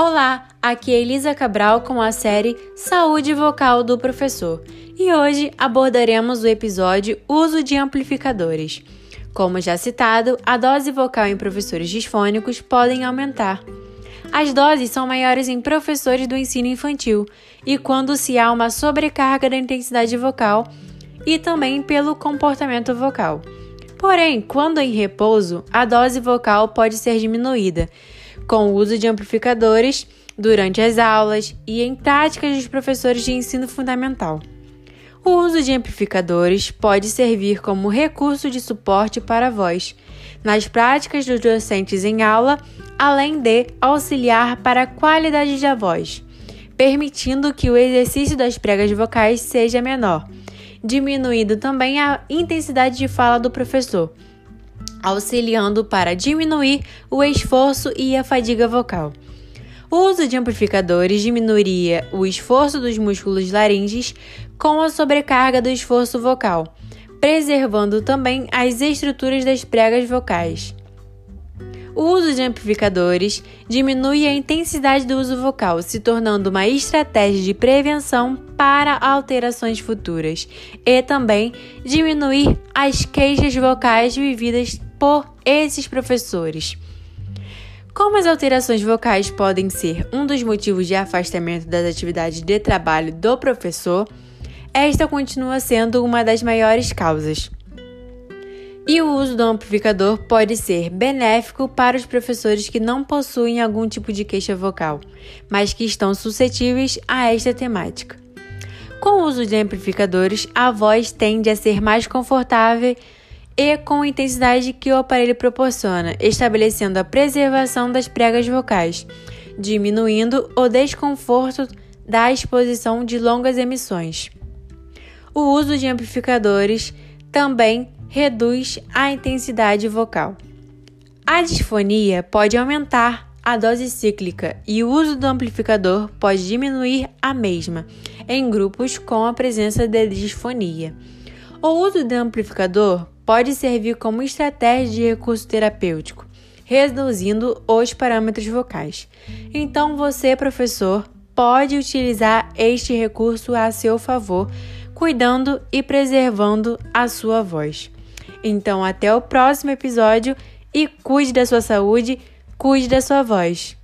Olá, aqui é Elisa Cabral com a série Saúde Vocal do Professor e hoje abordaremos o episódio Uso de Amplificadores. Como já citado, a dose vocal em professores disfônicos podem aumentar. As doses são maiores em professores do ensino infantil e quando se há uma sobrecarga da intensidade vocal e também pelo comportamento vocal. Porém, quando em repouso, a dose vocal pode ser diminuída com o uso de amplificadores durante as aulas e em táticas dos professores de ensino fundamental. O uso de amplificadores pode servir como recurso de suporte para a voz nas práticas dos docentes em aula, além de auxiliar para a qualidade da voz, permitindo que o exercício das pregas vocais seja menor, diminuindo também a intensidade de fala do professor auxiliando para diminuir o esforço e a fadiga vocal. O uso de amplificadores diminuiria o esforço dos músculos laríngeos com a sobrecarga do esforço vocal, preservando também as estruturas das pregas vocais. O uso de amplificadores diminui a intensidade do uso vocal, se tornando uma estratégia de prevenção para alterações futuras e também diminuir as queixas vocais vividas por esses professores. Como as alterações vocais podem ser um dos motivos de afastamento das atividades de trabalho do professor, esta continua sendo uma das maiores causas. E o uso do amplificador pode ser benéfico para os professores que não possuem algum tipo de queixa vocal, mas que estão suscetíveis a esta temática. Com o uso de amplificadores, a voz tende a ser mais confortável e com a intensidade que o aparelho proporciona, estabelecendo a preservação das pregas vocais, diminuindo o desconforto da exposição de longas emissões. O uso de amplificadores também reduz a intensidade vocal. A disfonia pode aumentar a dose cíclica e o uso do amplificador pode diminuir a mesma em grupos com a presença de disfonia. O uso do amplificador pode servir como estratégia de recurso terapêutico, reduzindo os parâmetros vocais. Então, você, professor, pode utilizar este recurso a seu favor, cuidando e preservando a sua voz. Então, até o próximo episódio e cuide da sua saúde, cuide da sua voz.